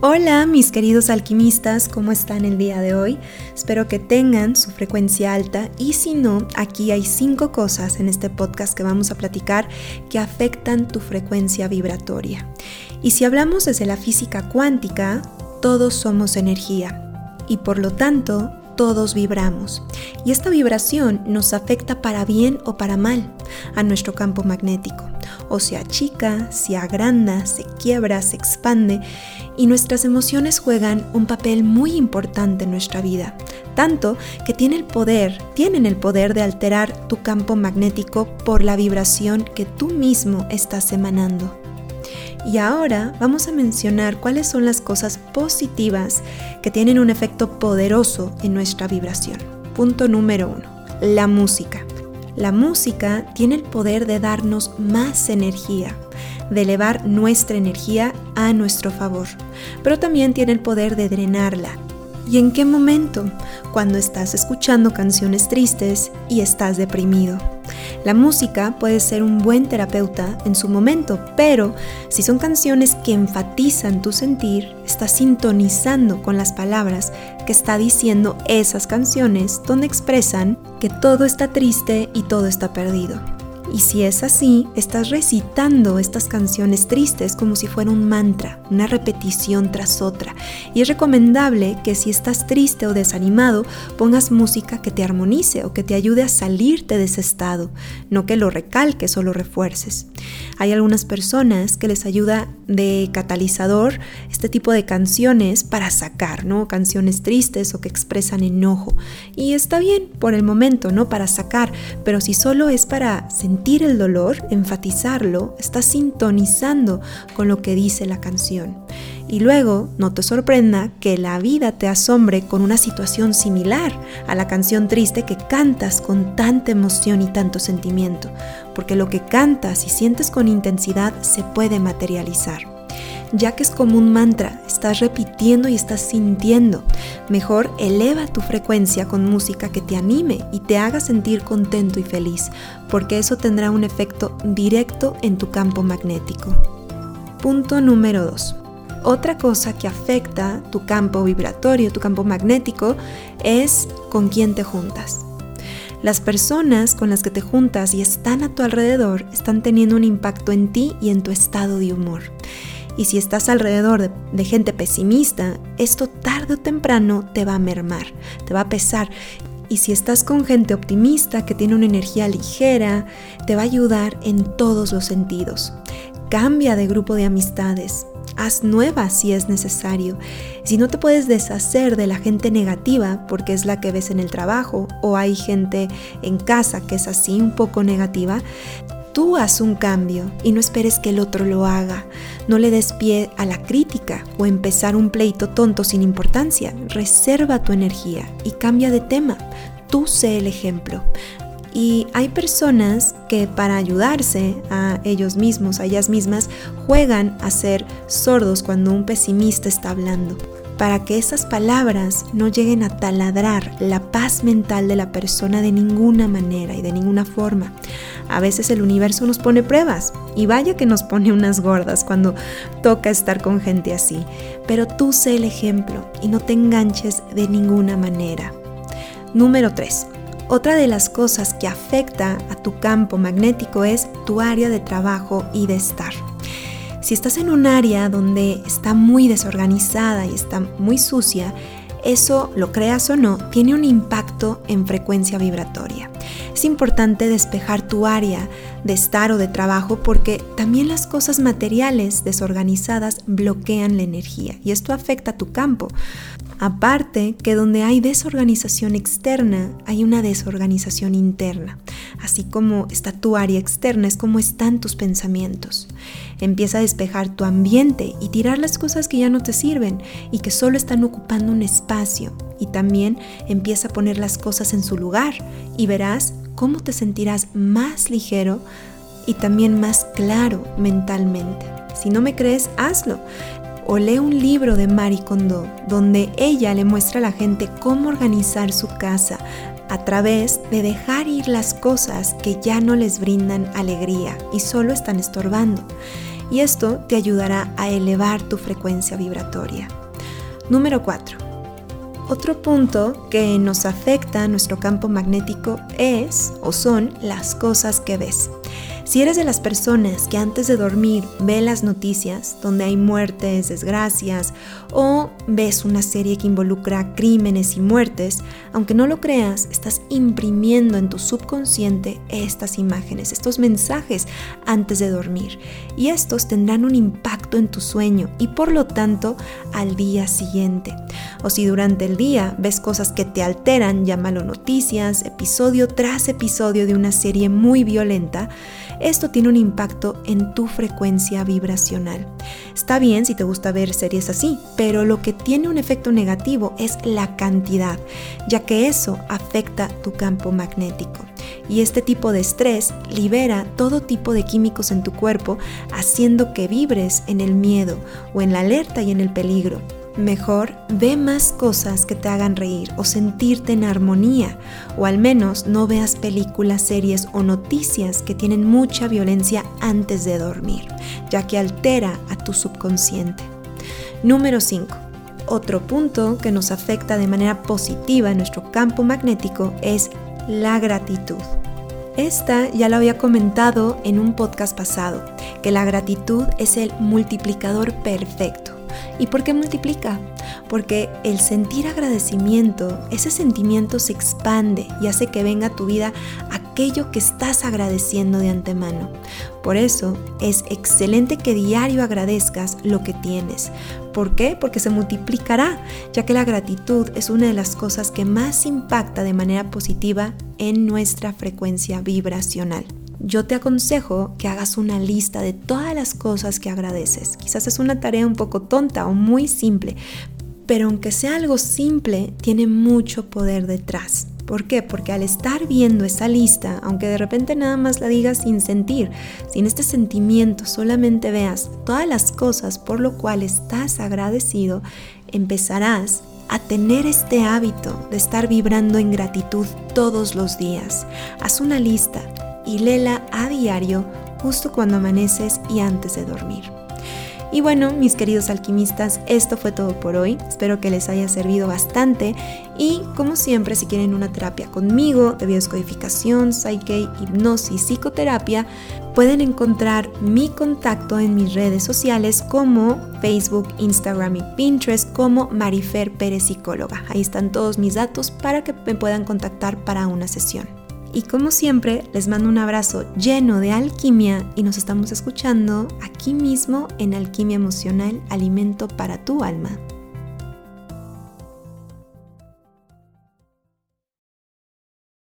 Hola mis queridos alquimistas, ¿cómo están el día de hoy? Espero que tengan su frecuencia alta y si no, aquí hay cinco cosas en este podcast que vamos a platicar que afectan tu frecuencia vibratoria. Y si hablamos desde la física cuántica, todos somos energía y por lo tanto todos vibramos. Y esta vibración nos afecta para bien o para mal a nuestro campo magnético. O se achica, se agranda, se quiebra, se expande y nuestras emociones juegan un papel muy importante en nuestra vida, tanto que tiene el poder, tienen el poder de alterar tu campo magnético por la vibración que tú mismo estás emanando. Y ahora vamos a mencionar cuáles son las cosas positivas que tienen un efecto poderoso en nuestra vibración. Punto número uno, la música. La música tiene el poder de darnos más energía, de elevar nuestra energía a nuestro favor, pero también tiene el poder de drenarla. ¿Y en qué momento? Cuando estás escuchando canciones tristes y estás deprimido. La música puede ser un buen terapeuta en su momento, pero si son canciones que enfatizan tu sentir, estás sintonizando con las palabras que está diciendo esas canciones donde expresan que todo está triste y todo está perdido. Y si es así, estás recitando estas canciones tristes como si fuera un mantra, una repetición tras otra. Y es recomendable que si estás triste o desanimado, pongas música que te armonice o que te ayude a salirte de ese estado, no que lo recalques o lo refuerces. Hay algunas personas que les ayuda de catalizador este tipo de canciones para sacar, ¿no? Canciones tristes o que expresan enojo. Y está bien por el momento, ¿no? Para sacar, pero si solo es para sentir el dolor, enfatizarlo, estás sintonizando con lo que dice la canción. Y luego, no te sorprenda que la vida te asombre con una situación similar a la canción triste que cantas con tanta emoción y tanto sentimiento, porque lo que cantas y sientes con intensidad se puede materializar ya que es como un mantra, estás repitiendo y estás sintiendo. Mejor eleva tu frecuencia con música que te anime y te haga sentir contento y feliz, porque eso tendrá un efecto directo en tu campo magnético. Punto número 2. Otra cosa que afecta tu campo vibratorio, tu campo magnético, es con quién te juntas. Las personas con las que te juntas y están a tu alrededor están teniendo un impacto en ti y en tu estado de humor. Y si estás alrededor de, gente pesimista, esto tarde o temprano te va a mermar, te va a pesar. Y si estás con gente optimista que tiene una energía ligera, te va a ayudar en todos los sentidos. Cambia de grupo de amistades. Haz nuevas si es necesario. Si no te puedes deshacer de la gente negativa porque es la que ves en el trabajo o hay gente en casa que es así un poco negativa, tú haz un cambio y no esperes que el otro lo haga. No le des pie a la crítica o empezar un pleito tonto sin importancia. Reserva tu energía y cambia de tema. Tú sé el ejemplo. Y hay personas que para ayudarse a ellos mismos, a ellas mismas, juegan a ser sordos cuando un pesimista está hablando para que esas palabras no lleguen a taladrar la paz mental de la persona de ninguna manera y de ninguna forma. A veces el universo nos pone pruebas y vaya que nos pone unas gordas cuando toca estar con gente así, pero tú sé el ejemplo y no te enganches de ninguna manera. Número 3. Otra de las cosas que afecta a tu campo magnético es tu área de trabajo y de estar. Si estás en un área donde está muy desorganizada y está muy sucia, eso, lo creas o no, tiene un impacto en frecuencia vibratoria. Es importante despejar tu área de estar o de trabajo porque también las cosas materiales desorganizadas bloquean la energía y esto afecta tu campo. Aparte que donde hay desorganización externa, hay una desorganización interna. Así como está tu área externa, es como están tus pensamientos. Empieza a despejar tu ambiente y tirar las cosas que ya no te sirven y que solo están ocupando un espacio. Y también empieza a poner las cosas en su lugar y verás cómo te sentirás más ligero y también más claro mentalmente. Si no me crees, hazlo o lee un libro de Marie Kondo donde ella le muestra a la gente cómo organizar su casa a través de dejar ir las cosas que ya no les brindan alegría y solo están estorbando. y esto te ayudará a elevar tu frecuencia vibratoria. Número 4. Otro punto que nos afecta a nuestro campo magnético es o son las cosas que ves. Si eres de las personas que antes de dormir ve las noticias donde hay muertes, desgracias o ves una serie que involucra crímenes y muertes, aunque no lo creas, estás imprimiendo en tu subconsciente estas imágenes, estos mensajes antes de dormir y estos tendrán un impacto en tu sueño y por lo tanto al día siguiente. O si durante el día ves cosas que te alteran, llámalo noticias, episodio tras episodio de una serie muy violenta, esto tiene un impacto en tu frecuencia vibracional. Está bien si te gusta ver series así, pero lo que tiene un efecto negativo es la cantidad, ya que eso afecta tu campo magnético. Y este tipo de estrés libera todo tipo de químicos en tu cuerpo, haciendo que vibres en el miedo o en la alerta y en el peligro. Mejor ve más cosas que te hagan reír o sentirte en armonía, o al menos no veas películas, series o noticias que tienen mucha violencia antes de dormir, ya que altera a tu subconsciente. Número 5. Otro punto que nos afecta de manera positiva en nuestro campo magnético es la gratitud. Esta ya lo había comentado en un podcast pasado, que la gratitud es el multiplicador perfecto. ¿Y por qué multiplica? Porque el sentir agradecimiento, ese sentimiento se expande y hace que venga a tu vida aquello que estás agradeciendo de antemano. Por eso es excelente que diario agradezcas lo que tienes. ¿Por qué? Porque se multiplicará, ya que la gratitud es una de las cosas que más impacta de manera positiva en nuestra frecuencia vibracional yo te aconsejo que hagas una lista de todas las cosas que agradeces. Quizás es una tarea un poco tonta o muy simple, pero aunque sea algo simple, tiene mucho poder detrás. ¿Por qué? Porque al estar viendo esa lista, aunque de repente nada más la digas sin sentir, sin este sentimiento, solamente veas todas las cosas por lo cual estás agradecido, empezarás a tener este hábito de estar vibrando en gratitud todos los días. Haz una lista, y léela a diario justo cuando amaneces y antes de dormir. Y bueno, mis queridos alquimistas, esto fue todo por hoy. Espero que les haya servido bastante. Y como siempre, si quieren una terapia conmigo de bioscodificación, psyche, hipnosis, psicoterapia, pueden encontrar mi contacto en mis redes sociales como Facebook, Instagram y Pinterest como Marifer Pérez Psicóloga. Ahí están todos mis datos para que me puedan contactar para una sesión. Y como siempre, les mando un abrazo lleno de alquimia y nos estamos escuchando aquí mismo en Alquimia Emocional, Alimento para tu Alma.